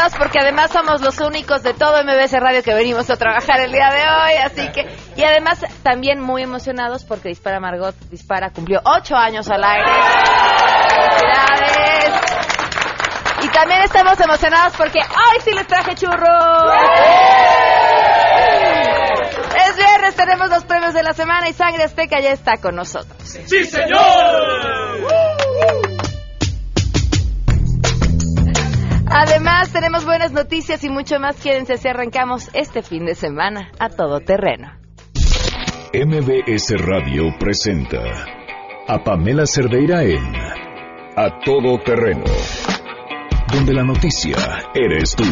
emocionados porque además somos los únicos de todo MBS Radio que venimos a trabajar el día de hoy, así que y además también muy emocionados porque Dispara Margot Dispara cumplió ocho años al aire. ¡Felicidades! Y también estamos emocionados porque hoy sí les traje churros. Es viernes, tenemos los premios de la semana y Sangre Azteca ya está con nosotros. ¡Sí, señor! Además, tenemos buenas noticias y mucho más. Quédense si arrancamos este fin de semana a todo terreno. MBS Radio presenta a Pamela Cerdeira en A Todo Terreno, donde la noticia eres tú.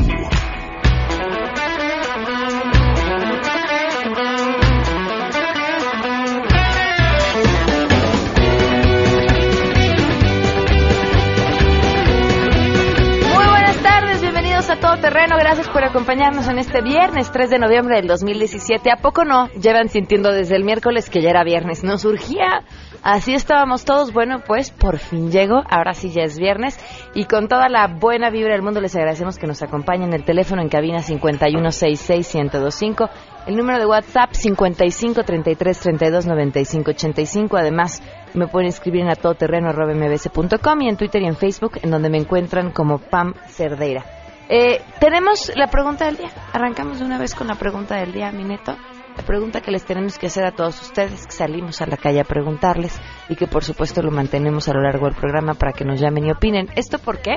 Gracias por acompañarnos en este viernes 3 de noviembre del 2017. ¿A poco no? Llevan sintiendo desde el miércoles que ya era viernes. Nos surgía. Así estábamos todos. Bueno, pues por fin llegó. Ahora sí ya es viernes. Y con toda la buena vibra del mundo les agradecemos que nos acompañen. El teléfono en cabina 5166125. El número de WhatsApp 5533329585. Además, me pueden escribir en a todoterreno.mbs.com y en Twitter y en Facebook, en donde me encuentran como Pam Cerdeira. Eh, tenemos la pregunta del día. Arrancamos de una vez con la pregunta del día, mi neto. La pregunta que les tenemos que hacer a todos ustedes, que salimos a la calle a preguntarles y que por supuesto lo mantenemos a lo largo del programa para que nos llamen y opinen. ¿Esto por qué?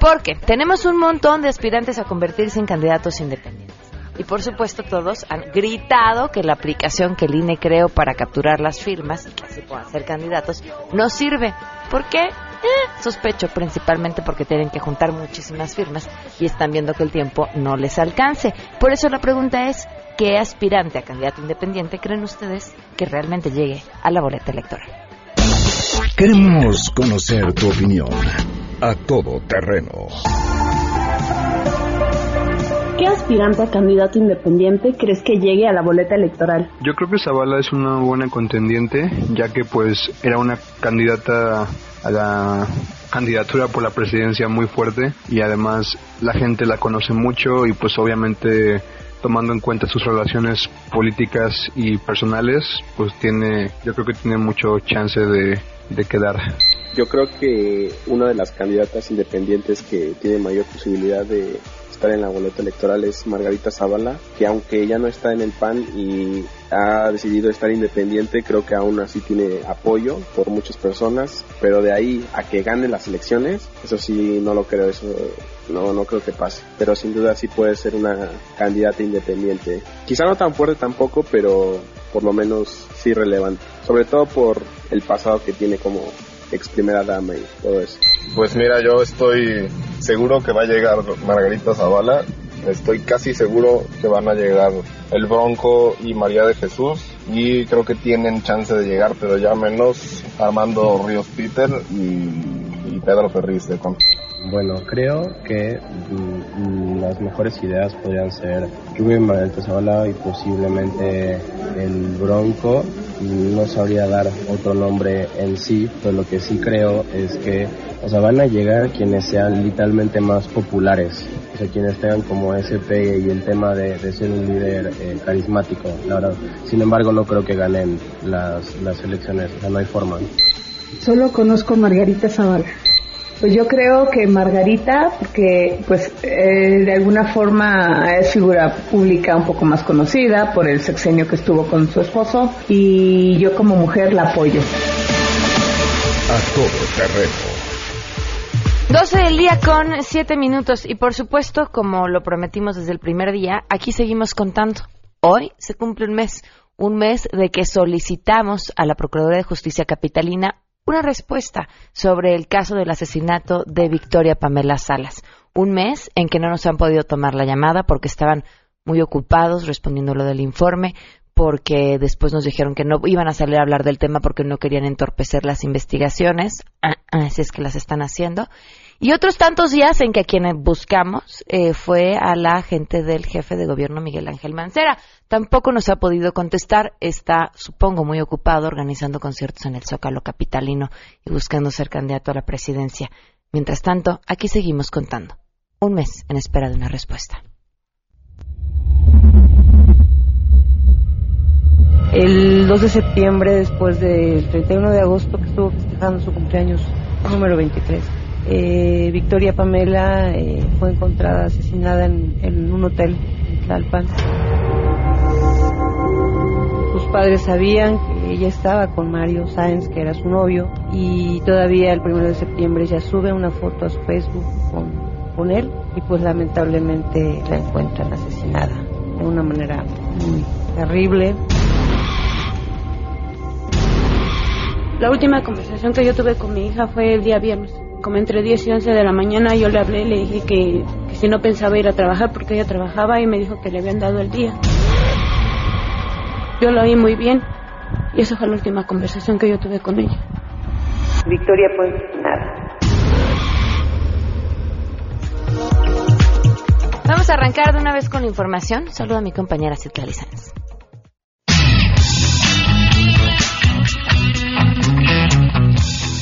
Porque tenemos un montón de aspirantes a convertirse en candidatos independientes. Y por supuesto todos han gritado que la aplicación que el INE creó para capturar las firmas y que así puedan ser candidatos no sirve. ¿Por qué? Eh, sospecho principalmente porque tienen que juntar muchísimas firmas y están viendo que el tiempo no les alcance. Por eso la pregunta es, ¿qué aspirante a candidato independiente creen ustedes que realmente llegue a la boleta electoral? Queremos conocer tu opinión. A Todo Terreno. ¿Qué aspirante a candidato independiente crees que llegue a la boleta electoral? Yo creo que Zavala es una buena contendiente, ya que pues era una candidata a la candidatura por la presidencia muy fuerte y además la gente la conoce mucho y pues obviamente tomando en cuenta sus relaciones políticas y personales, pues tiene, yo creo que tiene mucho chance de, de quedar. Yo creo que una de las candidatas independientes que tiene mayor posibilidad de estar en la boleta electoral es Margarita Zavala, que aunque ella no está en el PAN y ha decidido estar independiente, creo que aún así tiene apoyo por muchas personas, pero de ahí a que gane las elecciones, eso sí no lo creo, eso no, no creo que pase, pero sin duda sí puede ser una candidata independiente. Quizá no tan fuerte tampoco, pero por lo menos sí relevante, sobre todo por el pasado que tiene como ex primera dama todo eso. Pues mira, yo estoy seguro que va a llegar Margarita Zavala. Estoy casi seguro que van a llegar el Bronco y María de Jesús. Y creo que tienen chance de llegar, pero ya menos Armando Ríos Peter y, y Pedro Ferriz de Con. Bueno, creo que mm, las mejores ideas podrían ser Rubén Margarita Zavala y posiblemente el Bronco. No sabría dar otro nombre en sí, pero lo que sí creo es que o sea, van a llegar quienes sean literalmente más populares, o sea, quienes tengan como ese pegue y el tema de, de ser un líder eh, carismático, la verdad. Sin embargo, no creo que ganen las, las elecciones, o sea, no hay forma. Solo conozco a Margarita Zavala. Pues yo creo que Margarita, porque pues eh, de alguna forma es figura pública un poco más conocida por el sexenio que estuvo con su esposo y yo como mujer la apoyo. A Todo Terreno. 12 del día con 7 minutos y por supuesto, como lo prometimos desde el primer día, aquí seguimos contando. Hoy se cumple un mes, un mes de que solicitamos a la Procuraduría de Justicia Capitalina una respuesta sobre el caso del asesinato de Victoria Pamela Salas. Un mes en que no nos han podido tomar la llamada porque estaban muy ocupados respondiendo lo del informe, porque después nos dijeron que no iban a salir a hablar del tema porque no querían entorpecer las investigaciones, así es que las están haciendo. Y otros tantos días en que a quienes buscamos eh, fue a la gente del jefe de gobierno Miguel Ángel Mancera. Tampoco nos ha podido contestar, está, supongo, muy ocupado organizando conciertos en el Zócalo Capitalino y buscando ser candidato a la presidencia. Mientras tanto, aquí seguimos contando. un mes en espera de una respuesta. El 2 de septiembre, después del 31 de agosto, que estuvo festejando su cumpleaños número 23, eh, Victoria Pamela eh, fue encontrada asesinada en, un hotel en Tlalpan. Sus padres sabían que ella estaba con Mario Sáenz, que era su novio, y todavía el 1 de septiembre ya sube una foto a su Facebook con, con él y pues lamentablemente la encuentran asesinada de una manera muy terrible. La última conversación que yo tuve con mi hija fue el día viernes. Como entre 10 y 11 de la mañana yo le hablé, le dije que, que si no pensaba ir a trabajar porque ella trabajaba y me dijo que le habían dado el día. Yo lo oí muy bien y esa fue la última conversación que yo tuve con ella. Victoria pues nada. Vamos a arrancar de una vez con la información. Saludo a mi compañera Citlali Sáenz.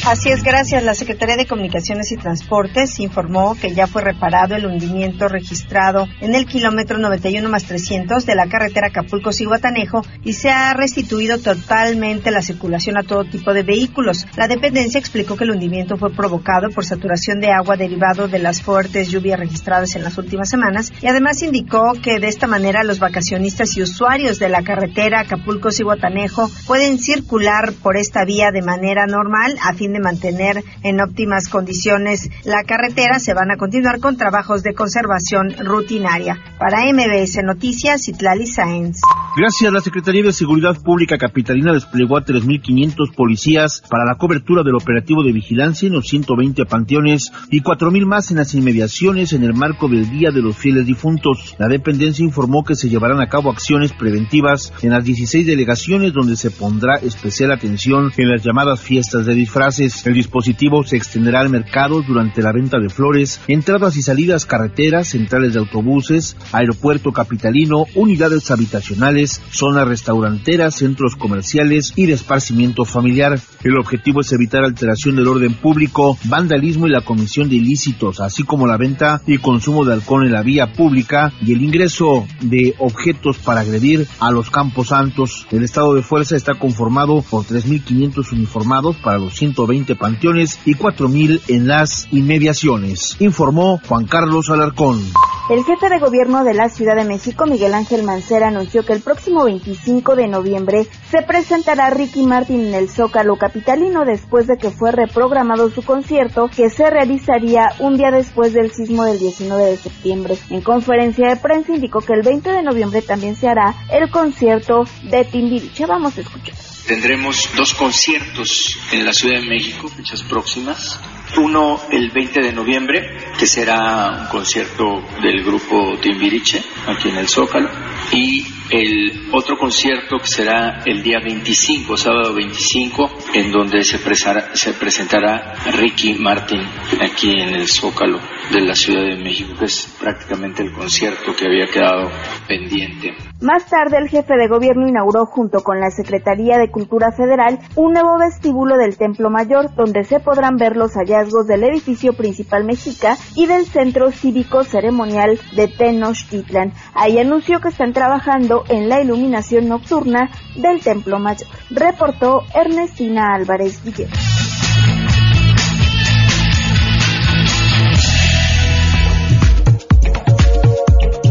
Así es, gracias. La Secretaría de Comunicaciones y Transportes informó que ya fue reparado el hundimiento registrado en el kilómetro 91 más 300 de la carretera Acapulco-Ciguatanejo y se ha restituido totalmente la circulación a todo tipo de vehículos. La dependencia explicó que el hundimiento fue provocado por saturación de agua derivado de las fuertes lluvias registradas en las últimas semanas y además indicó que de esta manera los vacacionistas y usuarios de la carretera Acapulco-Ciguatanejo pueden circular por esta vía de manera normal a fin de mantener en óptimas condiciones la carretera, se van a continuar con trabajos de conservación rutinaria. Para MBS Noticias, Itlali Sáenz. Gracias, la Secretaría de Seguridad Pública Capitalina desplegó a 3.500 policías para la cobertura del operativo de vigilancia en los 120 panteones y 4.000 más en las inmediaciones en el marco del Día de los Fieles Difuntos. La dependencia informó que se llevarán a cabo acciones preventivas en las 16 delegaciones donde se pondrá especial atención en las llamadas fiestas de El dispositivo se extenderá al mercado durante la venta de flores, entradas y salidas carreteras, centrales de autobuses, aeropuerto capitalino, unidades habitacionales, zonas restauranteras, centros comerciales y de esparcimiento familiar. El objetivo es evitar alteración del orden público, vandalismo y la comisión de ilícitos, así como la venta y consumo de alcohol en la vía pública y el ingreso de objetos para agredir a los campos santos. El estado de fuerza está conformado por 3.500 uniformados para los 120 panteones y 4.000 en las inmediaciones, informó Juan Carlos Alarcón. El jefe de gobierno de la Ciudad de México, Miguel Ángel Mancera, anunció que el próximo 25 de noviembre se presentará Ricky Martin en el Zócalo Capitalino después de que fue reprogramado su concierto que se realizaría un día después del sismo del 19 de septiembre. En conferencia de prensa indicó que el 20 de noviembre también se hará el concierto de Timbiriche. Vamos a escuchar. Tendremos dos conciertos en la Ciudad de México, fechas próximas. Uno el 20 de noviembre, que será un concierto del grupo Timbiriche, aquí en el Zócalo. Y el otro concierto que será el día 25, sábado 25, en donde se, presara, se presentará Ricky Martin aquí en el Zócalo de la Ciudad de México, que es prácticamente el concierto que había quedado pendiente. Más tarde, el jefe de gobierno inauguró junto con la Secretaría de Cultura Federal un nuevo vestíbulo del Templo Mayor, donde se podrán ver los hallazgos del edificio principal mexica y del Centro Cívico Ceremonial de Tenochtitlan. Ahí anunció que están trabajando en la iluminación nocturna del Templo Mayor. Reportó Ernestina Álvarez Guillermo.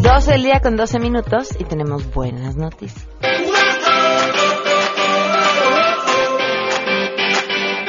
12 del día con 12 minutos y tenemos buenas noticias.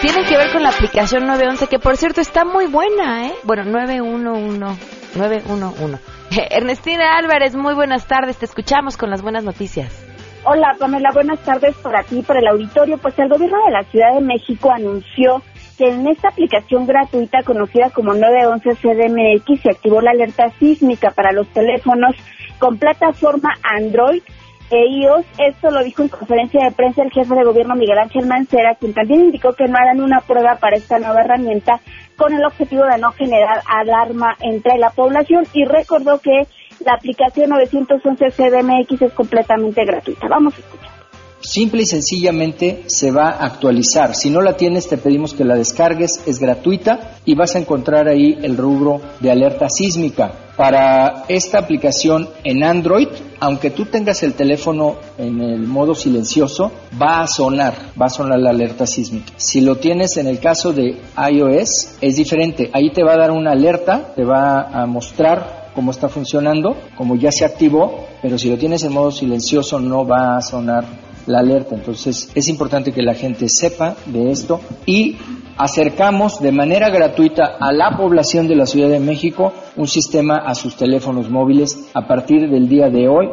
Tienen que ver con la aplicación 911, que por cierto está muy buena, ¿eh? Bueno, 911, 911. Ernestina Álvarez, muy buenas tardes, te escuchamos con las buenas noticias. Hola Pamela, buenas tardes por aquí, por el auditorio. Pues el gobierno de la Ciudad de México anunció que en esta aplicación gratuita conocida como 911 CDMX se activó la alerta sísmica para los teléfonos con plataforma Android e iOS. Esto lo dijo en conferencia de prensa el jefe de gobierno Miguel Ángel Mancera, quien también indicó que no harán una prueba para esta nueva herramienta con el objetivo de no generar alarma entre la población y recordó que la aplicación 911 CDMX es completamente gratuita. Vamos a escuchar. Simple y sencillamente se va a actualizar. Si no la tienes, te pedimos que la descargues, es gratuita y vas a encontrar ahí el rubro de alerta sísmica. Para esta aplicación en Android, aunque tú tengas el teléfono en el modo silencioso, va a sonar, va a sonar la alerta sísmica. Si lo tienes en el caso de iOS, es diferente. Ahí te va a dar una alerta, te va a mostrar cómo está funcionando, como ya se activó, pero si lo tienes en modo silencioso no va a sonar la alerta. Entonces es importante que la gente sepa de esto y acercamos de manera gratuita a la población de la Ciudad de México un sistema a sus teléfonos móviles a partir del día de hoy.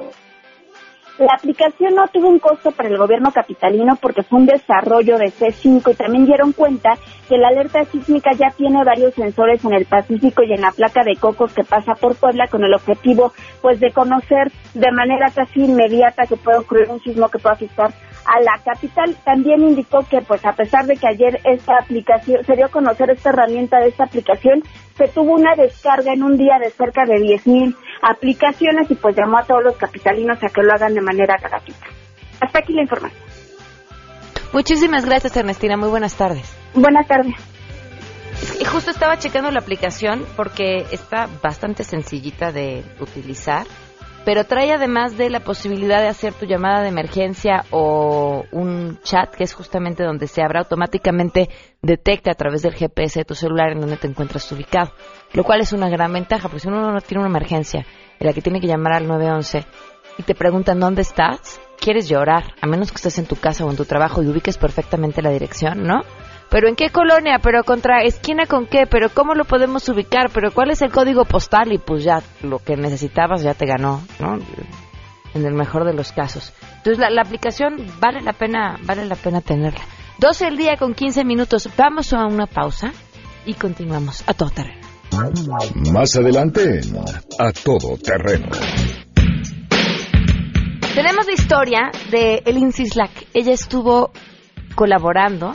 La aplicación no tuvo un costo para el gobierno capitalino porque fue un desarrollo de C5 y también dieron cuenta que la alerta sísmica ya tiene varios sensores en el Pacífico y en la placa de Cocos que pasa por Puebla con el objetivo pues de conocer de manera casi inmediata que puede ocurrir un sismo que pueda afectar a la capital. También indicó que pues a pesar de que ayer esta aplicación se dio a conocer esta herramienta de esta aplicación, se tuvo una descarga en un día de cerca de 10.000 aplicaciones y pues llamó a todos los capitalinos a que lo hagan de manera gratuita. Hasta aquí la información. Muchísimas gracias, Ernestina. Muy buenas tardes. Buenas tardes. Y justo estaba checando la aplicación porque está bastante sencillita de utilizar, pero trae además de la posibilidad de hacer tu llamada de emergencia o un chat, que es justamente donde se abra automáticamente, detecta a través del GPS de tu celular en donde te encuentras ubicado, lo cual es una gran ventaja, porque si uno no tiene una emergencia en la que tiene que llamar al 911 y te preguntan dónde estás, quieres llorar, a menos que estés en tu casa o en tu trabajo y ubiques perfectamente la dirección, ¿no? Pero ¿en qué colonia? ¿Pero contra esquina con qué? ¿Pero cómo lo podemos ubicar? ¿Pero cuál es el código postal? Y pues ya lo que necesitabas ya te ganó, ¿no? En el mejor de los casos. Entonces la, la aplicación vale la pena, vale la pena tenerla. 12 el día con 15 minutos. Vamos a una pausa y continuamos a todo terreno. Más adelante A Todo Terreno. Tenemos la historia de Elin Sislak. Ella estuvo colaborando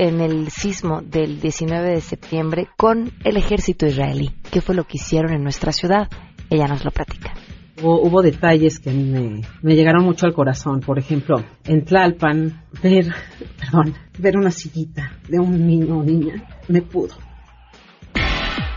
en el sismo del 19 de septiembre con el ejército israelí. ¿Qué fue lo que hicieron en nuestra ciudad? Ella nos lo platica. Hubo, hubo detalles que me, me llegaron mucho al corazón. Por ejemplo, en Tlalpan, ver, perdón, ver una sillita de un niño o niña me pudo.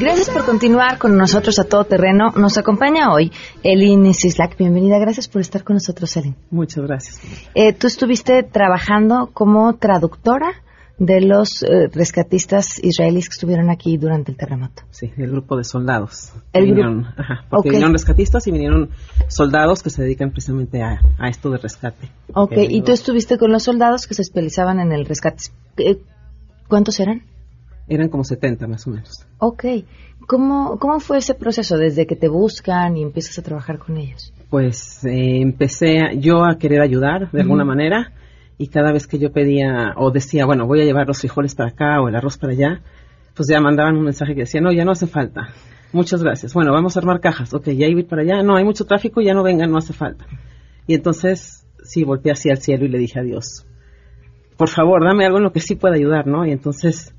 Gracias por continuar con nosotros a todo terreno. Nos acompaña hoy Elin Sislak. Bienvenida, gracias por estar con nosotros, Elin. Muchas gracias. Eh, tú estuviste trabajando como traductora de los eh, rescatistas israelíes que estuvieron aquí durante el terremoto. Sí, el grupo de soldados. El vinieron, grupo- ajá, porque vinieron rescatistas y vinieron soldados que se dedican precisamente a, a esto de rescate. Ok, Que y tú estuviste con los soldados que se especializaban en el rescate. Eh, ¿Cuántos eran? Eran como 70 más o menos. Ok. ¿Cómo, ¿Cómo fue ese proceso desde que te buscan y empiezas a trabajar con ellos? Pues eh, empecé a- yo a querer ayudar de alguna manera y cada vez que yo pedía o decía, bueno, voy a llevar los frijoles para acá o el arroz para allá, pues ya mandaban un mensaje que decía, no, ya no hace falta. Muchas gracias. Bueno, vamos a armar cajas. Ok, ya ir para allá. No, hay mucho tráfico, ya no vengan, no hace falta. Y entonces, sí, volteé hacia el cielo y le dije a Dios, por favor, dame algo en lo que sí pueda ayudar, ¿no? Y entonces,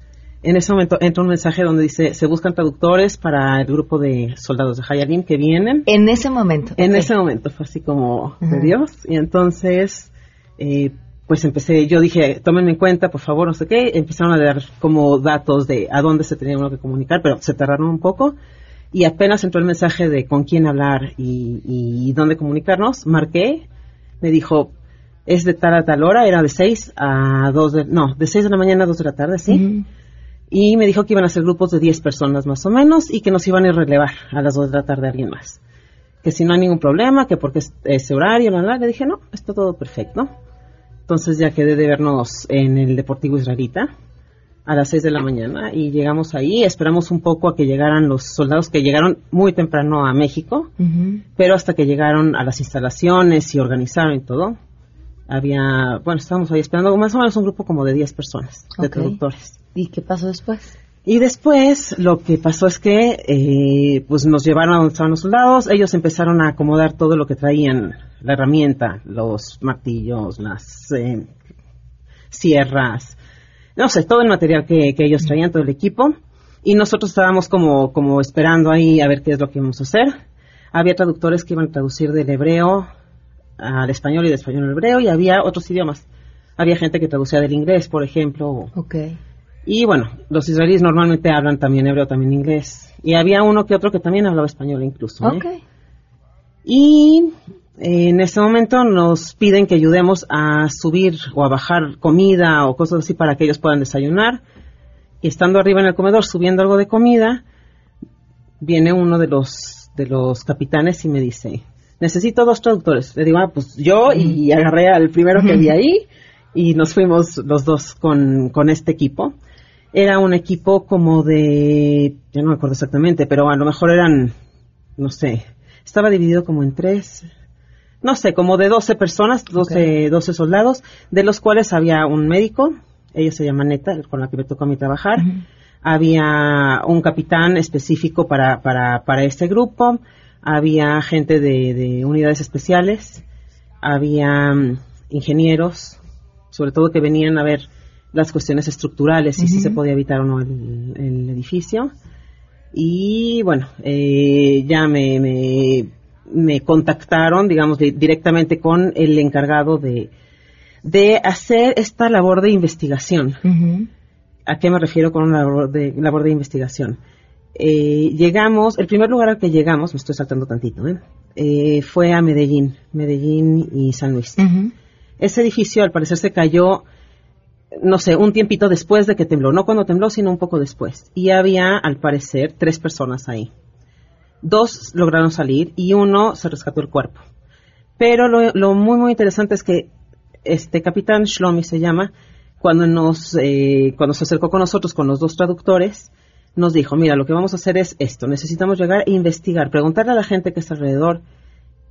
en ese momento entra un mensaje donde dice, se buscan traductores para el grupo de soldados de Hayalim que vienen. En ese momento. En ok. ese momento fue así como de. Dios. Y entonces, eh, pues empecé, yo dije, tómenme en cuenta, por favor, no sé qué. Empezaron a dar como datos de a dónde se tenía uno que comunicar, pero se tardaron un poco. Y apenas entró el mensaje de con quién hablar y, y dónde comunicarnos, marqué, me dijo, es de tal a tal hora, era de 6 a 2 de, no, de 6 de la mañana a 2 de la tarde, sí. Y me dijo que iban a ser grupos de 10 personas más o menos y que nos iban a ir a relevar a las 2 de la tarde a alguien más. Que si no hay ningún problema, que porque es ese horario, bla, bla, le dije, no, está todo perfecto. Entonces ya quedé de vernos en el Deportivo Israelita. a las 6 de la mañana y llegamos ahí, esperamos un poco a que llegaran los soldados que llegaron muy temprano a México, pero hasta que llegaron a las instalaciones y organizaron y todo, había, bueno, estábamos ahí esperando más o menos un grupo como de 10 personas, de Ok. traductores. ¿Y qué pasó después? Y después lo que pasó es que eh, pues nos llevaron a donde estaban los soldados, ellos empezaron a acomodar todo lo que traían, la herramienta, los martillos, las eh, sierras, no sé, todo el material que, que ellos traían, todo el equipo, y nosotros estábamos como, como esperando ahí a ver qué es lo que íbamos a hacer. Había traductores que iban a traducir del hebreo al español y del español al hebreo, y había otros idiomas. Había gente que traducía del inglés, por ejemplo, o- Ok. Y bueno, los israelíes normalmente hablan también hebreo, también inglés. Y había uno que otro que también hablaba español incluso. ¿eh? Ok. Y eh, en este momento nos piden que ayudemos a subir o a bajar comida o cosas así para que ellos puedan desayunar. Y estando arriba en el comedor subiendo algo de comida, viene uno de los, de los capitanes y me dice, necesito dos traductores. Le digo, ah, pues yo y agarré al primero que vi ahí y nos fuimos los dos con, con este equipo. Era un equipo como de, yo no me acuerdo exactamente, pero a lo mejor eran, no sé, estaba dividido como en tres, no sé, como de 12 personas, 12, 12 soldados, de los cuales había un médico, ella se llama Neta, con la que me tocó a mí trabajar, había un capitán específico para, para, para este grupo, había gente de, de unidades especiales, había mm, ingenieros, sobre todo que venían a ver las cuestiones estructurales, y si se podía evitar o no el, el edificio. Y bueno, eh, ya me, me, me contactaron, digamos, di- directamente con el encargado de, de hacer esta labor de investigación. ¿A qué me refiero con una labor de, labor de investigación? Eh, llegamos, el primer lugar al que llegamos, me estoy saltando tantito, ¿eh? Eh, fue a Medellín, Medellín y San Luis. Ese edificio al parecer se cayó, no sé, un tiempito después de que tembló, no cuando tembló, sino un poco después. Y había, al parecer, tres personas ahí. Dos lograron salir y uno se rescató el cuerpo. Pero lo, muy, muy interesante es que este capitán Shlomi se llama, cuando nos, eh, cuando se acercó con nosotros, con los dos traductores, nos dijo, mira, lo que vamos a hacer es esto, necesitamos llegar e investigar, preguntarle a la gente que está alrededor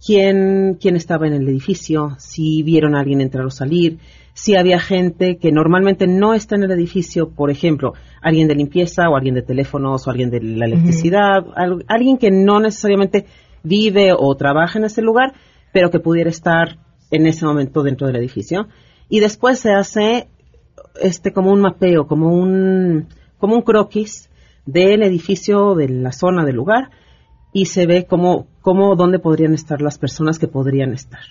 quién, quién estaba en el edificio, si vieron a alguien entrar o salir, si había gente que normalmente no está en el edificio, por ejemplo, alguien de limpieza o alguien de teléfonos o alguien de la electricidad, al- alguien que no necesariamente vive o trabaja en ese lugar, pero que pudiera estar en ese momento dentro del edificio. Y después se hace este como un mapeo, como un como un croquis del edificio, de la zona del lugar y se ve cómo cómo dónde podrían estar las personas que podrían estar.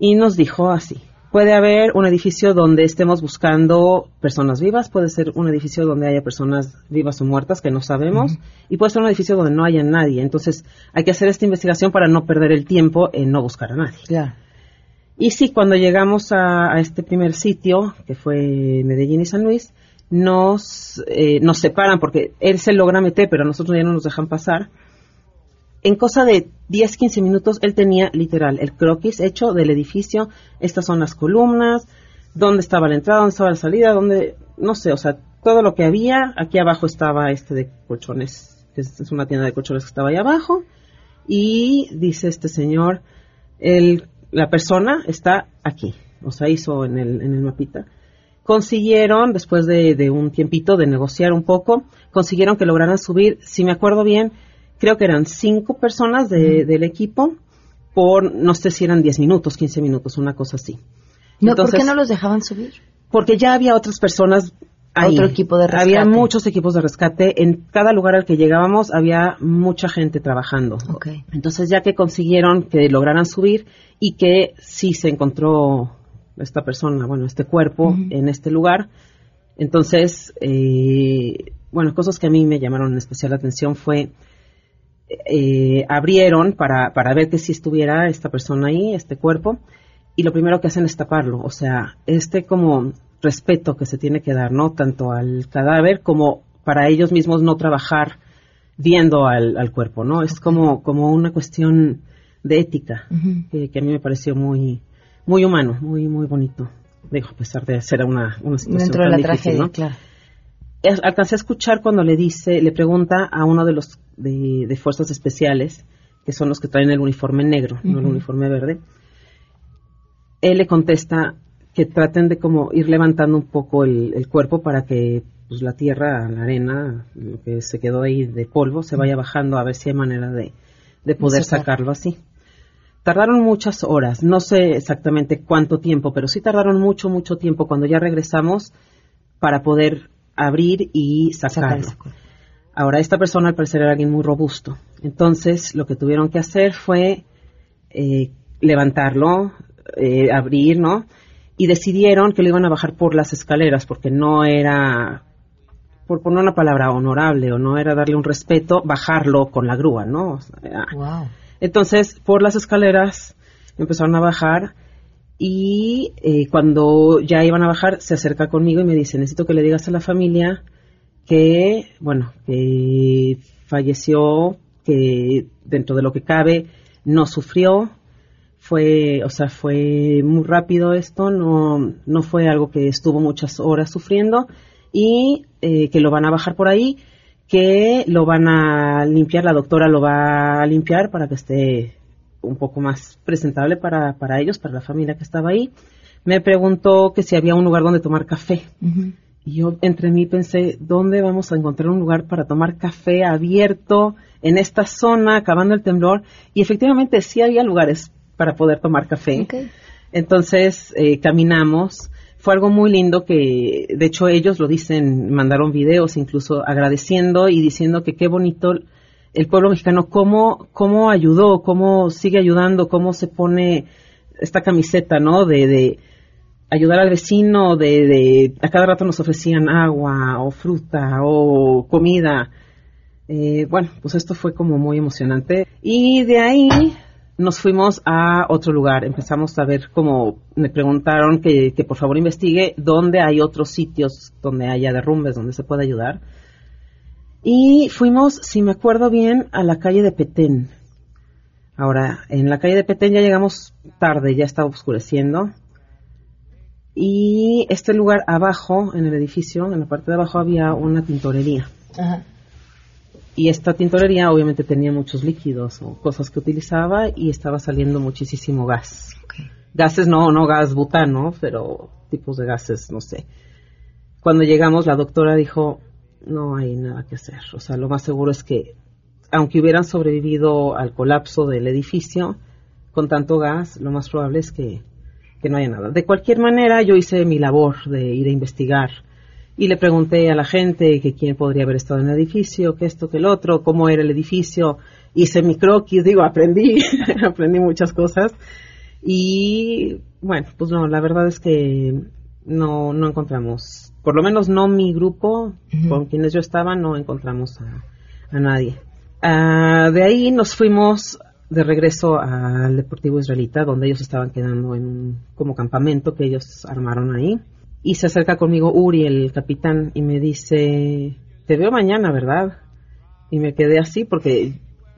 Y nos dijo así: puede haber un edificio donde estemos buscando personas vivas, puede ser un edificio donde haya personas vivas o muertas que no sabemos, y puede ser un edificio donde no haya nadie. Entonces hay que hacer esta investigación para no perder el tiempo en no buscar a nadie. Claro. Y sí, cuando llegamos a, a este primer sitio, que fue Medellín y San Luis, nos, eh, nos separan porque él se logra meter, pero a nosotros ya no nos dejan pasar. En cosa de 10, 15 minutos, él tenía literal el croquis hecho del edificio. Estas son las columnas, dónde estaba la entrada, dónde estaba la salida, dónde, no sé, o sea, todo lo que había. Aquí abajo estaba este de colchones, que es, una tienda de colchones que estaba ahí abajo. Y dice este señor, el, la persona está aquí, o sea, hizo en el, en el mapita. Consiguieron, después de, de un tiempito de negociar un poco, consiguieron que lograran subir, si me acuerdo bien, creo que eran cinco personas de- del equipo por, no sé si eran 10 minutos, 15 minutos, una cosa así. No, ¿Por qué no los dejaban subir? Porque ya había otras personas ahí. Otro equipo de rescate. Había muchos equipos de rescate. En cada lugar al que llegábamos había mucha gente trabajando. Entonces, ya que consiguieron que lograran subir y que sí se encontró esta persona, bueno, este cuerpo en este lugar, entonces, eh, bueno, cosas que a mí me llamaron en especial la atención fue eh, abrieron para, para ver que si estuviera esta persona ahí, este cuerpo, y lo primero que hacen es taparlo. O sea, este como respeto que se tiene que dar, ¿no? Tanto al cadáver como para ellos mismos no trabajar viendo al, al cuerpo, ¿no? Es como, como una cuestión de ética que, que a mí me pareció muy, muy humano, muy, muy bonito. Digo, a pesar de ser una, una situación Dentro de la difícil, tragedia, ¿no? claro. Alcancé a escuchar cuando le dice, le pregunta a uno de los de, de fuerzas especiales, que son los que traen el uniforme negro, no el uniforme verde. Él le contesta que traten de como ir levantando un poco el, el cuerpo para que pues, la tierra, la arena, lo que se quedó ahí de polvo, se vaya bajando a ver si hay manera de, de poder Sacar. sacarlo así. Tardaron muchas horas, no sé exactamente cuánto tiempo, pero sí tardaron mucho, mucho tiempo cuando ya regresamos para poder abrir y sacarlo. Ahora, esta persona al parecer era alguien muy robusto. Entonces, lo que tuvieron que hacer fue eh, levantarlo, eh, abrir, ¿no? Y decidieron que lo iban a bajar por las escaleras, porque no era, por poner una palabra honorable, o no era darle un respeto, bajarlo con la grúa, ¿no? O sea, Wow. entonces, por las escaleras empezaron a bajar y eh, cuando ya iban a bajar, se acerca conmigo y me dice, necesito que le digas a la familia que, bueno, que falleció, que dentro de lo que cabe no sufrió, fue, o sea, fue muy rápido esto, no, no fue algo que estuvo muchas horas sufriendo y eh, que lo van a bajar por ahí, que lo van a limpiar, la doctora lo va a limpiar para que esté un poco más presentable para, para ellos, para la familia que estaba ahí. Me preguntó que si había un lugar donde tomar café. Y yo entre mí pensé, ¿dónde vamos a encontrar un lugar para tomar café abierto en esta zona, acabando el temblor? Y efectivamente sí había lugares para poder tomar café. Entonces eh, caminamos. Fue algo muy lindo que, de hecho, ellos lo dicen, mandaron videos incluso agradeciendo y diciendo que qué bonito el pueblo mexicano, cómo, cómo ayudó, cómo sigue ayudando, cómo se pone esta camiseta, ¿no? De, de ayudar al vecino, de, de a cada rato nos ofrecían agua o fruta o comida. Eh, bueno, pues esto fue como muy emocionante. Y de ahí nos fuimos a otro lugar. Empezamos a ver como me preguntaron que, que por favor investigue dónde hay otros sitios donde haya derrumbes, donde se pueda ayudar. Y fuimos, si me acuerdo bien, a la calle de Petén. Ahora, en la calle de Petén ya llegamos tarde, ya estaba oscureciendo. Y este lugar abajo, en el edificio, en la parte de abajo había una tintorería. Ajá. Y esta tintorería obviamente tenía muchos líquidos o cosas que utilizaba y estaba saliendo muchísimo gas. Gases no, no gas butano, pero tipos de gases, no sé. Cuando llegamos la doctora dijo, no hay nada que hacer. O sea, lo más seguro es que aunque hubieran sobrevivido al colapso del edificio con tanto gas, lo más probable es que, que no haya nada. De cualquier manera, yo hice mi labor de ir a investigar y le pregunté a la gente que quién podría haber estado en el edificio, que esto, que el otro, cómo era el edificio. Hice mi croquis, digo, aprendí, aprendí muchas cosas. Y bueno, pues no, la verdad es que no, no encontramos, por lo menos no mi grupo, con quienes yo estaba, no encontramos a, a nadie. Ah, de ahí nos fuimos de regreso al Deportivo Israelita, donde ellos estaban quedando en un como campamento que ellos armaron ahí. Y se acerca conmigo Uri, el capitán, y me dice, te veo mañana, ¿verdad? Y me quedé así porque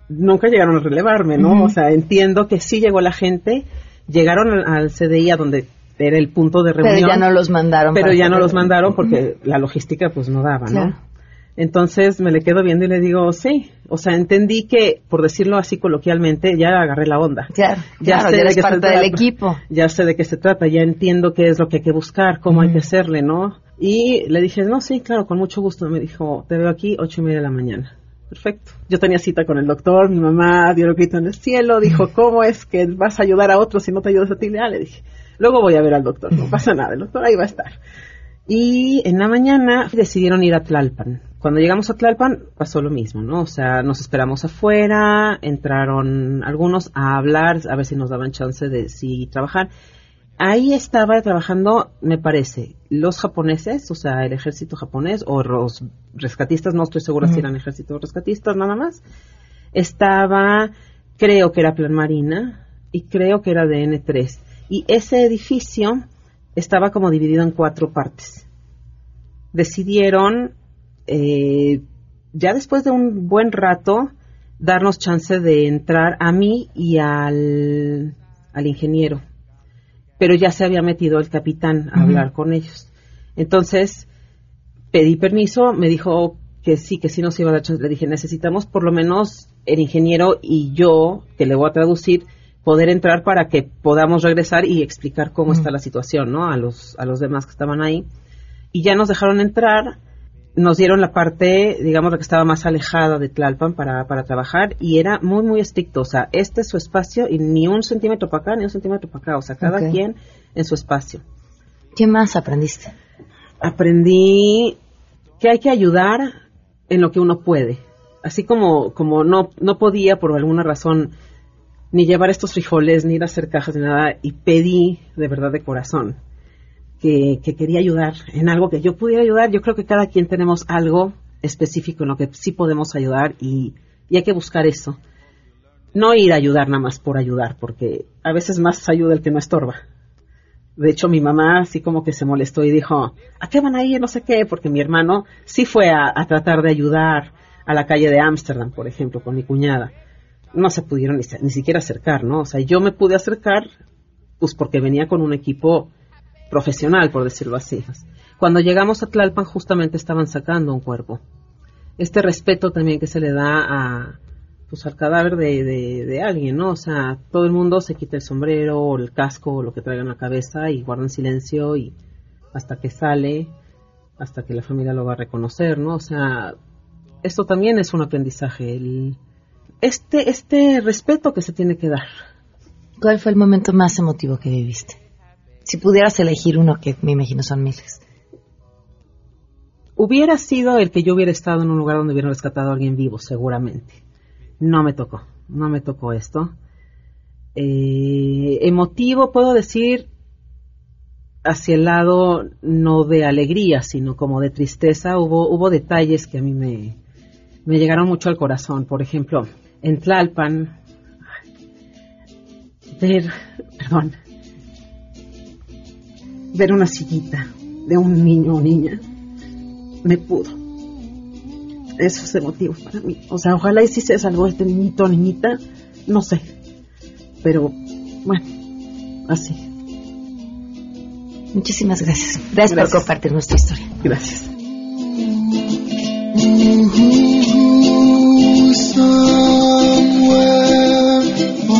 nunca llegaron a relevarme, ¿no? Ujú. O sea, entiendo que sí llegó la gente, llegaron al, al CDI a donde era el punto de Pero reunión. ya no los mandaron. Pero ya no los mandaron porque la logística pues no daba, Claro. ¿no? Entonces me le quedo viendo y le digo, sí, o sea, entendí que, por decirlo así coloquialmente, ya agarré la onda. Claro, claro, ya eres qué se parte del trata. equipo. Ya sé de qué se trata, ya entiendo qué es lo que hay que buscar, cómo hay que hacerle, ¿no? Y le dije, no, sí, claro, con mucho gusto. Me dijo, te veo aquí ocho y media de la mañana. Perfecto. Yo tenía cita con el doctor, mi mamá dio el grito en el cielo, dijo, ¿cómo es que vas a ayudar a otros si no te ayudas a ti? Ah, le dije, luego voy a ver al doctor, no pasa nada, el doctor ahí va a estar. Y en la mañana decidieron ir a Tlalpan. Cuando llegamos a Tlalpan pasó lo mismo, ¿no? O sea, nos esperamos afuera, entraron algunos a hablar, a ver si nos daban chance de sí trabajar. Ahí estaba trabajando, me parece, los japoneses, o sea, el ejército japonés o los rescatistas, no estoy segura si eran ejército o rescatistas nada más. Estaba, creo que era Plan Marina y creo que era de N3. Y ese edificio estaba como dividido en cuatro partes. Decidieron, eh, ya después de un buen rato, darnos chance de entrar a mí y al, al ingeniero. Pero ya se había metido el capitán a hablar con ellos. Entonces, pedí permiso, me dijo que sí, que sí nos iba a dar chance. Le dije, necesitamos por lo menos el ingeniero y yo, que le voy a traducir, poder entrar para que podamos regresar y explicar cómo está la situación, ¿no? A los, a los demás que estaban ahí. Y ya nos dejaron entrar, nos dieron la parte, digamos, la que estaba más alejada de Tlalpan para, para trabajar y era muy, muy estricto. O sea, este es su espacio y ni un centímetro para acá, ni un centímetro para acá. O sea, cada quien en su espacio. ¿Qué más aprendiste? Aprendí que hay que ayudar en lo que uno puede. Así como, como no, no podía por alguna razón ni llevar estos frijoles, ni ir a hacer cajas, ni nada, y pedí de verdad de corazón que, que quería ayudar en algo que yo pudiera ayudar. Yo creo que cada quien tenemos algo específico en lo que sí podemos ayudar y, hay que buscar eso. No ir a ayudar nada más por ayudar, porque a veces más ayuda el que no estorba. De hecho, mi mamá así como que se molestó y dijo, ¿a qué van a ir? No sé qué, porque mi hermano sí fue a, tratar de ayudar a la calle de Ámsterdam, por ejemplo, con mi cuñada. No se pudieron ni, ni siquiera acercar, ¿no? O sea, yo me pude acercar, pues porque venía con un equipo profesional, por decirlo así. Cuando llegamos a Tlalpan, justamente estaban sacando un cuerpo. Este respeto también que se le da a, pues al cadáver de, de, alguien, ¿no? O sea, todo el mundo se quita el sombrero o el casco o lo que traigan en la cabeza y guardan silencio y hasta que sale, hasta que la familia lo va a reconocer, ¿no? O sea, esto también es un aprendizaje, el, este, este respeto que se tiene que dar. ¿Cuál fue el momento más emotivo que viviste? Si pudieras elegir uno, que me imagino son miles. Hubiera sido el que yo hubiera estado en un lugar donde hubiera rescatado a alguien vivo, seguramente. No me tocó, no me tocó esto. Eh, emotivo, puedo decir, hacia el lado no de alegría, sino como de tristeza. Hubo, hubo detalles que a mí me, me llegaron mucho al corazón. Por ejemplo, en Tlalpan, ver, perdón, ver una sillita de un niño o niña me pudo. Eso es emotivo para mí. O sea, ojalá y si se salvó este niñito o niñita, no sé. Pero, bueno, así. Muchísimas gracias. Gracias, Gracias. por compartir nuestra historia. Gracias.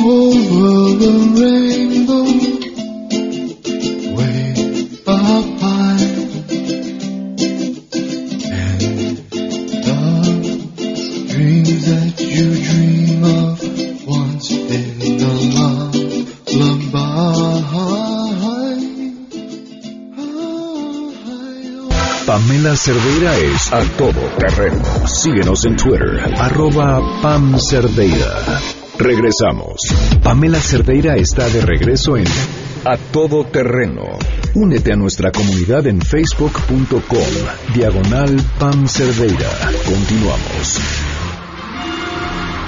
over the rainbow, Pamela Cerdeira es a todo terreno. Síguenos en Twitter, arroba Pam Cerdeira. Regresamos. Pamela Cerdeira está de regreso en A Todo Terreno. Únete a nuestra comunidad en facebook.com, diagonal Pam Cerdeira. Continuamos.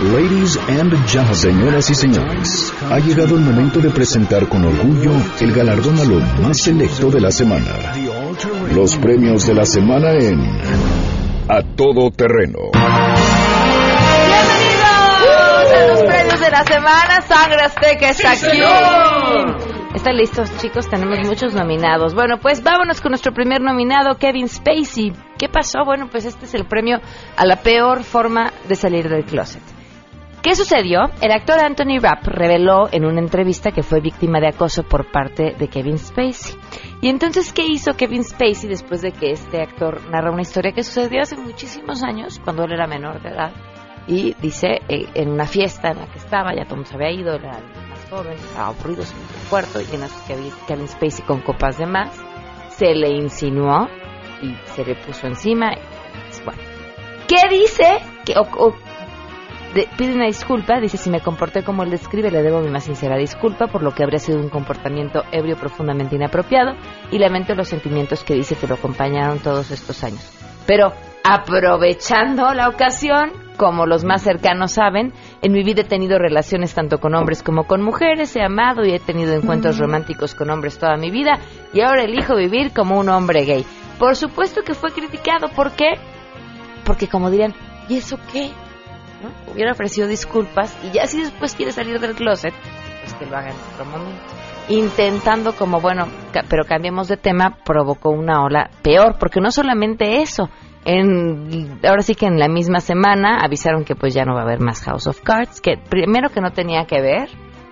Ladies and gentlemen, señoras y señores, ha llegado el momento de presentar con orgullo el galardón a lo más selecto de la semana. Los premios de la semana en A Todo Terreno. ¡Bienvenidos a los premios de la semana! Sangre Azteca está aquí. ¿Están listos, chicos? Tenemos muchos nominados. Bueno, pues vámonos con nuestro primer nominado, Kevin Spacey. ¿Qué pasó? Bueno, pues este es el premio a la peor forma de salir del closet. ¿Qué sucedió? El actor Anthony Rapp reveló en una entrevista que fue víctima de acoso por parte de Kevin Spacey. Y entonces, ¿qué hizo Kevin Spacey después de que este actor narra una historia que sucedió hace muchísimos años, cuando él era menor de edad? Y dice, eh, en una fiesta en la que estaba, ya todo se había ido, él era más joven, estaba aburrido en el cuarto, y en eso Kevin, Kevin Spacey con copas de más, se le insinuó y se le puso encima. Y, pues, bueno. ¿Qué dice? Que, o- o- de- pide una disculpa, dice si me comporté como él describe, le debo mi más sincera disculpa por lo que habría sido un comportamiento ebrio profundamente inapropiado y lamento los sentimientos que dice que lo acompañaron todos estos años. Pero aprovechando la ocasión, como los más cercanos saben, en mi vida he tenido relaciones tanto con hombres como con mujeres, he amado y he tenido encuentros románticos con hombres toda mi vida y ahora elijo vivir como un hombre gay. Por supuesto que fue criticado, ¿por qué? Porque como dirían, ¿y eso qué? Hubiera ofrecido disculpas y ya si después quiere salir del closet, pues que lo haga en otro momento. intentando como, bueno, pero cambiemos de tema, provocó una ola peor, porque no solamente eso, en, ahora sí que en la misma semana avisaron que pues ya no va a haber más House of Cards, que primero que no tenía que ver,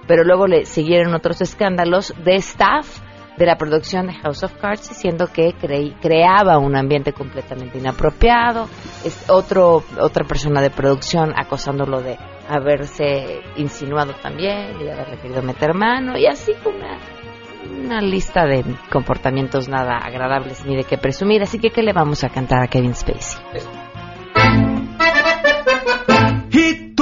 pero luego le siguieron otros escándalos de staff de la producción de House of Cards diciendo que creí- creaba un ambiente completamente inapropiado, es otro otra persona de producción acosándolo de haberse insinuado también y de haberle querido meter mano. Y así una una lista de comportamientos nada agradables ni de qué presumir, así que ¿qué le vamos a cantar a Kevin Spacey?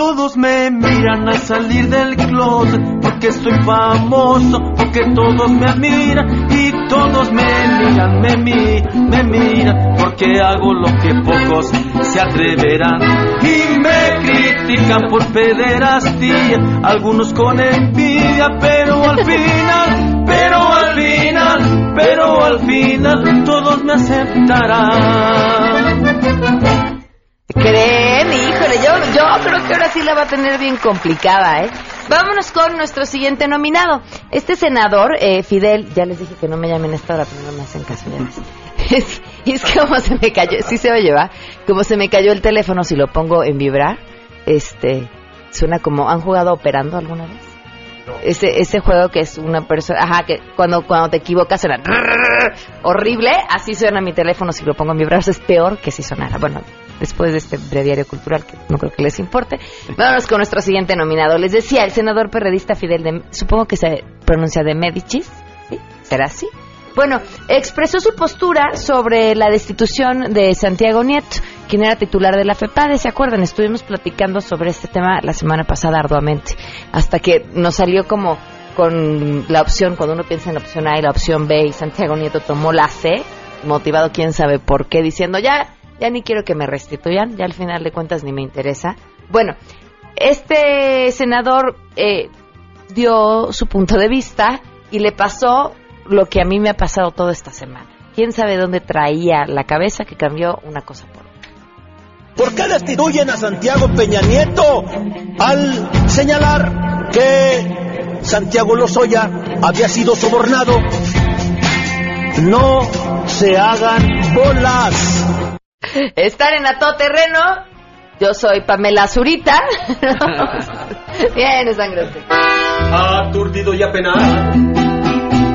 Todos me miran al salir del closet porque estoy famoso, porque todos me admiran y todos me miran, me mi, me miran porque hago lo que pocos se atreverán y me critican por pederastía, algunos con envidia, pero al final, pero al final, pero al final todos me aceptarán. Creen, híjole, yo, yo creo que ahora sí la va a tener bien complicada, ¿eh? Vámonos con nuestro siguiente nominado. Este senador, eh, Fidel, ya les dije que no me llamen a esta hora, pero no me hacen caso. ya. Es- y es que como se me cayó, sí se oye, ¿va? Como se me cayó el teléfono, si lo pongo en vibrar, este, suena como, ¿han jugado operando alguna vez? Ese, ese juego que es una persona, ajá, que cuando, cuando te equivocas suena horrible, así suena mi teléfono si lo pongo en vibrar, es peor que si sonara. Bueno, después de este breviario cultural que no creo que les importe, vámonos con nuestro siguiente nominado. Les decía, el senador perredista Fidel de, supongo que se pronuncia de Medicis, ¿sí? ¿Será así? Bueno, expresó su postura sobre la destitución de Santiago Nieto, quien era titular de la FEPADE, ¿se acuerdan? Estuvimos platicando sobre este tema la semana pasada arduamente, hasta que nos salió como con la opción, cuando uno piensa en la opción A y la opción B, y Santiago Nieto tomó la C, motivado quién sabe por qué, diciendo ya, ya ni quiero que me restituyan, ya al final de cuentas ni me interesa. Bueno, este senador eh, dio su punto de vista y le pasó lo que a mí me ha pasado toda esta semana. ¿Quién sabe dónde traía la cabeza que cambió una cosa por otra? ¿Por qué destituyen a Santiago Peña Nieto al señalar que Santiago Lozoya había sido sobornado? No se hagan bolas. Estar en a todo terreno. Yo soy Pamela Zurita. Bien, sangre. Aturdido y apenado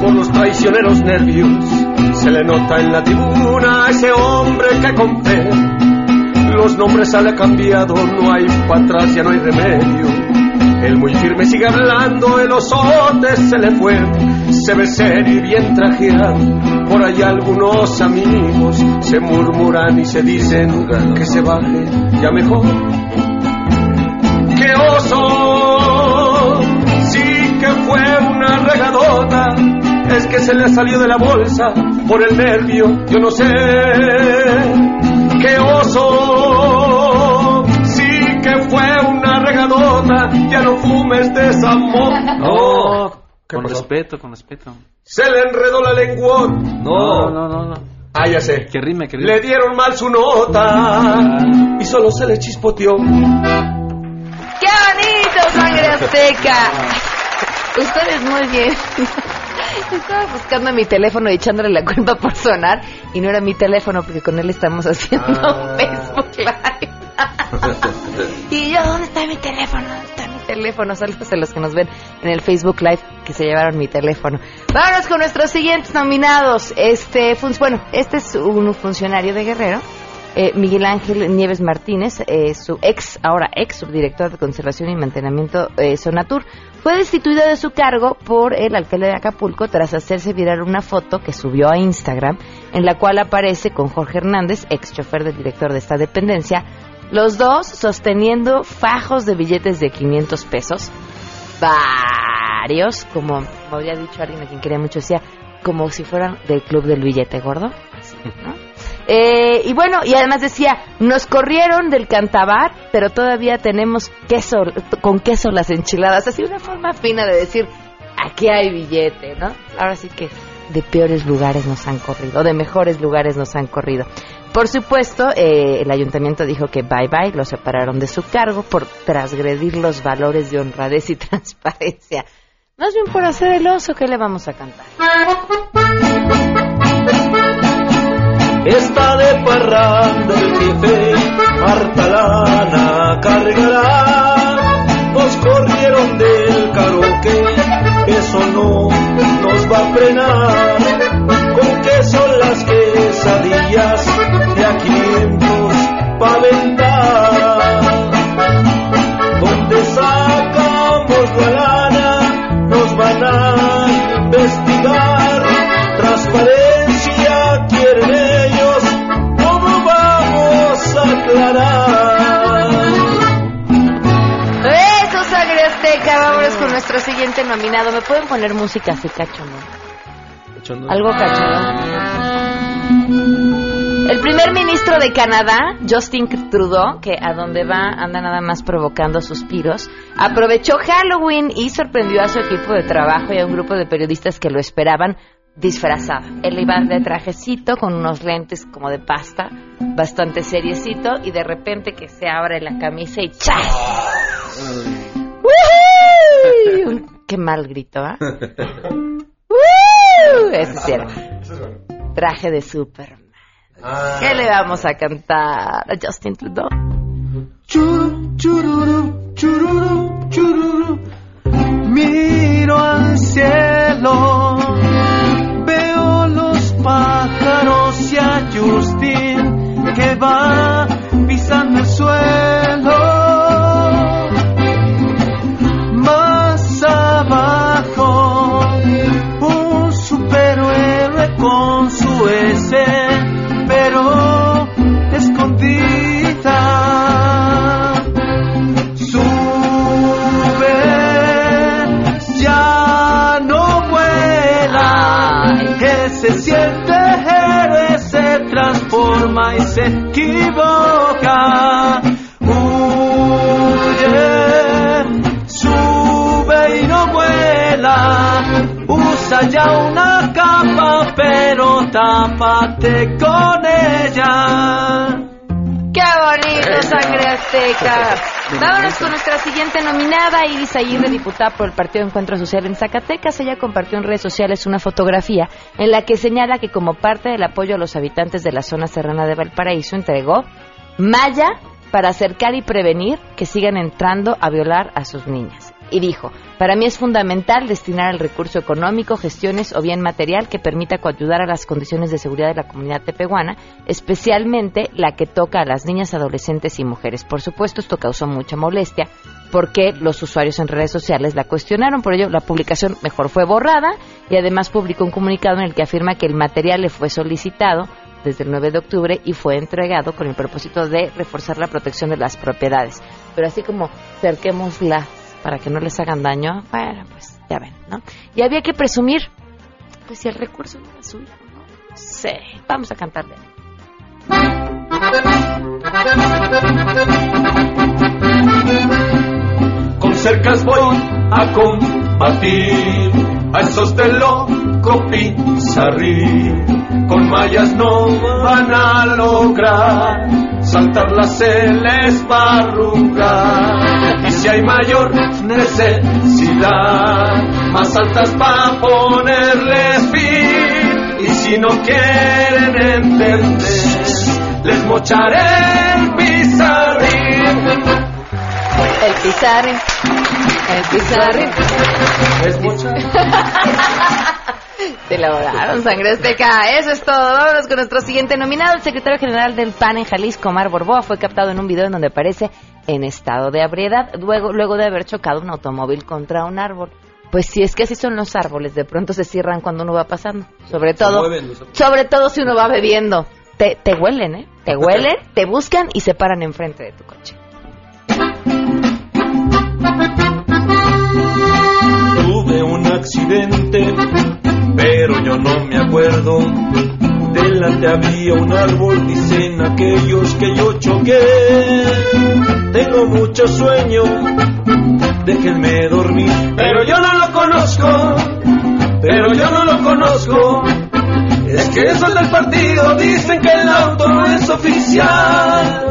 por los traicioneros nervios, se le nota en la tribuna a ese hombre que con fe los nombres sale cambiado, no hay para atrás, ya no hay remedio. El muy firme sigue hablando, el osote se le fue, se ve serio y bien trajeado. Por ahí algunos amigos se murmuran y se dicen que se baje, ya mejor. ¡Qué oso! Sí que fue una regadota, es que se le salió de la bolsa por el nervio, yo no sé. ¡Qué oso! Ya no fumes de esa mo- No, ¿Qué con pasó? respeto, con respeto. Se le enredó la lengua. No, no, no, no. Ah, ya sé. Que rime, que rime. Le dieron mal su nota y solo se le chispoteó. ¡Qué bonito, sangre azteca! Ustedes muy bien. Estaba buscando mi teléfono y echándole la culpa por sonar y no era mi teléfono porque con él estamos haciendo Facebook Live. y yo, ¿dónde está mi teléfono? ¿Dónde está mi teléfono? Saludos a los que nos ven en el Facebook Live que se llevaron mi teléfono. Vámonos con nuestros siguientes nominados. Este, bueno, este es un funcionario de Guerrero eh, Miguel Ángel Nieves Martínez, eh, su ex, ahora ex subdirector de Conservación y Mantenimiento eh, Sonatur, fue destituido de su cargo por el alcalde de Acapulco tras hacerse viral una foto que subió a Instagram en la cual aparece con Jorge Hernández, ex chofer del director de esta dependencia, los dos sosteniendo fajos de billetes de 500 pesos, varios, como había dicho alguien a quien quería mucho, decía, como si fueran del club del billete gordo. Eh, y bueno, y además decía, nos corrieron del cantabar, pero todavía tenemos queso, con queso las enchiladas. Así una forma fina de decir, aquí hay billete, ¿no? Ahora sí que de peores lugares nos han corrido, o de mejores lugares nos han corrido. Por supuesto, eh, el ayuntamiento dijo que bye bye, lo separaron de su cargo por transgredir los valores de honradez y transparencia. Más bien por hacer el oso, ¿qué le vamos a cantar? Está de parranda el jefe, harta lana cargará. Nos corrieron del karaoke, eso no nos va a frenar. Nuestro siguiente nominado. ¿Me pueden poner música así, cachondo? Algo cachondo. El primer ministro de Canadá, Justin Trudeau, que a donde va anda nada más provocando suspiros, aprovechó Halloween y sorprendió a su equipo de trabajo y a un grupo de periodistas que lo esperaban disfrazado. Él iba de trajecito con unos lentes como de pasta, bastante seriecito, y de repente que se abre la camisa y ¡chas! Qué mal grito, ¿ah? ¡Woo! Ese sí era. Traje de Superman. ¿Qué le vamos a cantar a Justin Trudeau? Chururu, chururu, chururu, chururu. Miro al cielo, veo los pájaros y a Justin que va se equivoca. Huye, sube y no vuela. Usa ya una capa, pero tápate con ella. ¡Qué bonito, sangre azteca! Vámonos con nuestra siguiente nominada, Iris Aguirre, diputada por el Partido Encuentro Social en Zacatecas. Ella compartió en redes sociales una fotografía en la que señala que como parte del apoyo a los habitantes de la zona serrana de Valparaíso entregó malla para acercar y prevenir que sigan entrando a violar a sus niñas. Y dijo, para mí es fundamental destinar el recurso económico, gestiones o bien material que permita coayudar a las condiciones de seguridad de la comunidad tepehuana, especialmente la que toca a las niñas, adolescentes y mujeres. Por supuesto, esto causó mucha molestia porque los usuarios en redes sociales la cuestionaron, por ello la publicación mejor fue borrada y además publicó un comunicado en el que afirma que el material le fue solicitado desde el 9 de octubre y fue entregado con el propósito de reforzar la protección de las propiedades. Pero así como cerquémosla para que no les hagan daño, bueno, pues ya ven, ¿no? Y había que presumir, pues si el recurso no era suyo, ¿no? No sé, vamos a cantarle. Con cercas voy a combatir a esos de loco pizarrín. Con mallas no van a lograr saltarlas se les va a arrugar. Si hay mayor necesidad, más altas para ponerles fin. Y si no quieren entender, les mocharé el pizarrín. El pizarrín. El pizarrín. Les mocharé. Te elaboraron, sangre azteca. Eso es todo. Vámonos con nuestro siguiente nominado. El secretario general del PAN en Jalisco, Omar Borboa, fue captado en un video en donde aparece en estado de ebriedad, luego, luego de haber chocado un automóvil contra un árbol. Pues si es que así son los árboles, de pronto se cierran cuando uno va pasando. Sobre todo, sobre todo si uno va bebiendo. Te, te huelen, ¿eh? Te huelen, te buscan y se paran enfrente de tu coche. Tuve un accidente, pero yo no me acuerdo. Delante había un árbol, dicen aquellos que yo choqué. Tengo mucho sueño, déjenme dormir. Pero yo no lo conozco, pero yo no lo conozco. Es que esos del partido dicen que el auto no es oficial.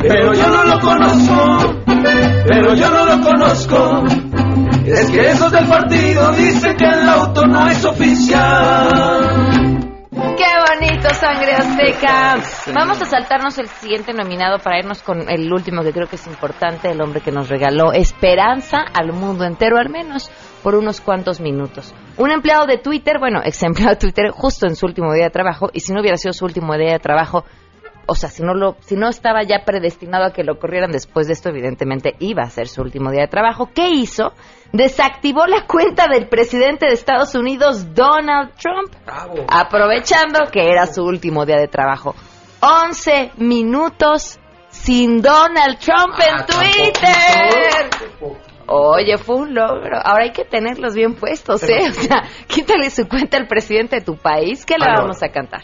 Pero yo no lo conozco, pero yo no lo conozco. Es que esos del partido dicen que el auto no es oficial. ¡Qué bonito, sangre azteca! Vamos a saltarnos el siguiente nominado para irnos con el último que creo que es importante, el hombre que nos regaló esperanza al mundo entero, al menos por unos cuantos minutos. Un empleado de Twitter, bueno, ex empleado de Twitter, justo en su último día de trabajo, y si no hubiera sido su último día de trabajo, o sea, si no lo, si no estaba ya predestinado a que lo corrieran después de esto, evidentemente iba a ser su último día de trabajo. ¿Qué hizo? Desactivó la cuenta del presidente de Estados Unidos, Donald Trump, aprovechando que era su último día de trabajo. 11 minutos sin Donald Trump en Twitter. Oye, fue un logro. Ahora hay que tenerlos bien puestos, ¿eh? O sea, quítale su cuenta al presidente de tu país. ¿Qué le Ah, vamos a cantar?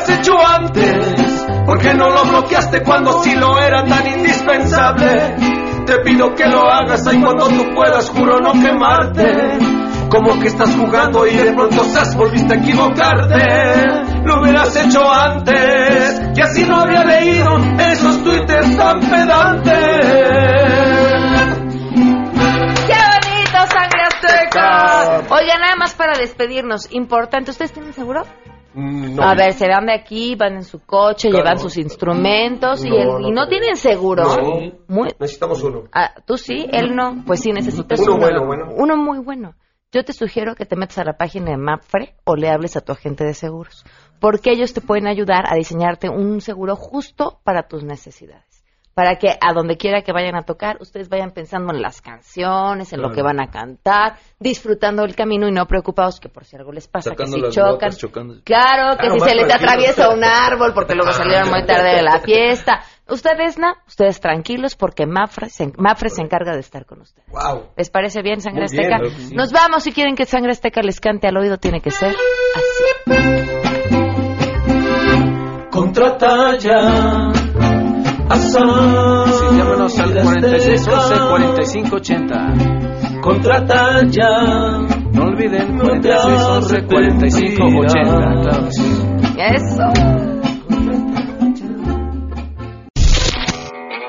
Lo hubieras hecho antes, porque no lo bloqueaste cuando sí lo era tan indispensable. Te pido que lo hagas ahí cuando tú puedas, juro no quemarte. Como que estás jugando y de pronto se volviste a equivocarte. Lo hubieras hecho antes, y así no habría leído esos twitters tan pedantes. ¡Qué bonito, sangre azteca! Oiga, nada más para despedirnos. Importante, ¿ustedes tienen seguro? No. A ver, se van de aquí, van en su coche, Claro. llevan sus instrumentos y, No, el- no y no tenemos. tienen seguro. Muy, Necesitamos uno. ah, Tú sí, él no. Pues sí, necesitas Uno bueno, bueno. Uno muy bueno. Yo te sugiero que te metas a la página de Mapfre o le hables a tu agente de seguros, porque ellos te pueden ayudar a diseñarte un seguro justo para tus necesidades. Para que a donde quiera que vayan a tocar, ustedes vayan pensando en las canciones, en lo que van a cantar, disfrutando el camino y no preocupados que por si algo les pasa, Sacando que si chocan. Claro, que Claro, si se les atraviesa un árbol porque luego salieron muy tarde de la fiesta. Ustedes no, ustedes tranquilos porque Mafre se, Mafre se encarga de estar con ustedes. Wow. ¿Les parece bien, Sangre Muy Azteca? que sí. Nos vamos si quieren que Sangre Azteca les cante al oído, tiene que ser Contrata ya. Asa. Sí, llámanos al 4611-4580. Contrata ya. No olviden, No te 4611-4580. Claro que sí. Eso.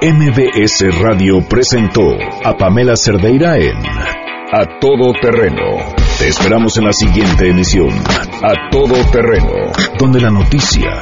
MBS Radio presentó a Pamela Cerdeira en A Todo Terreno. Te esperamos en la siguiente emisión, A Todo Terreno, donde la noticia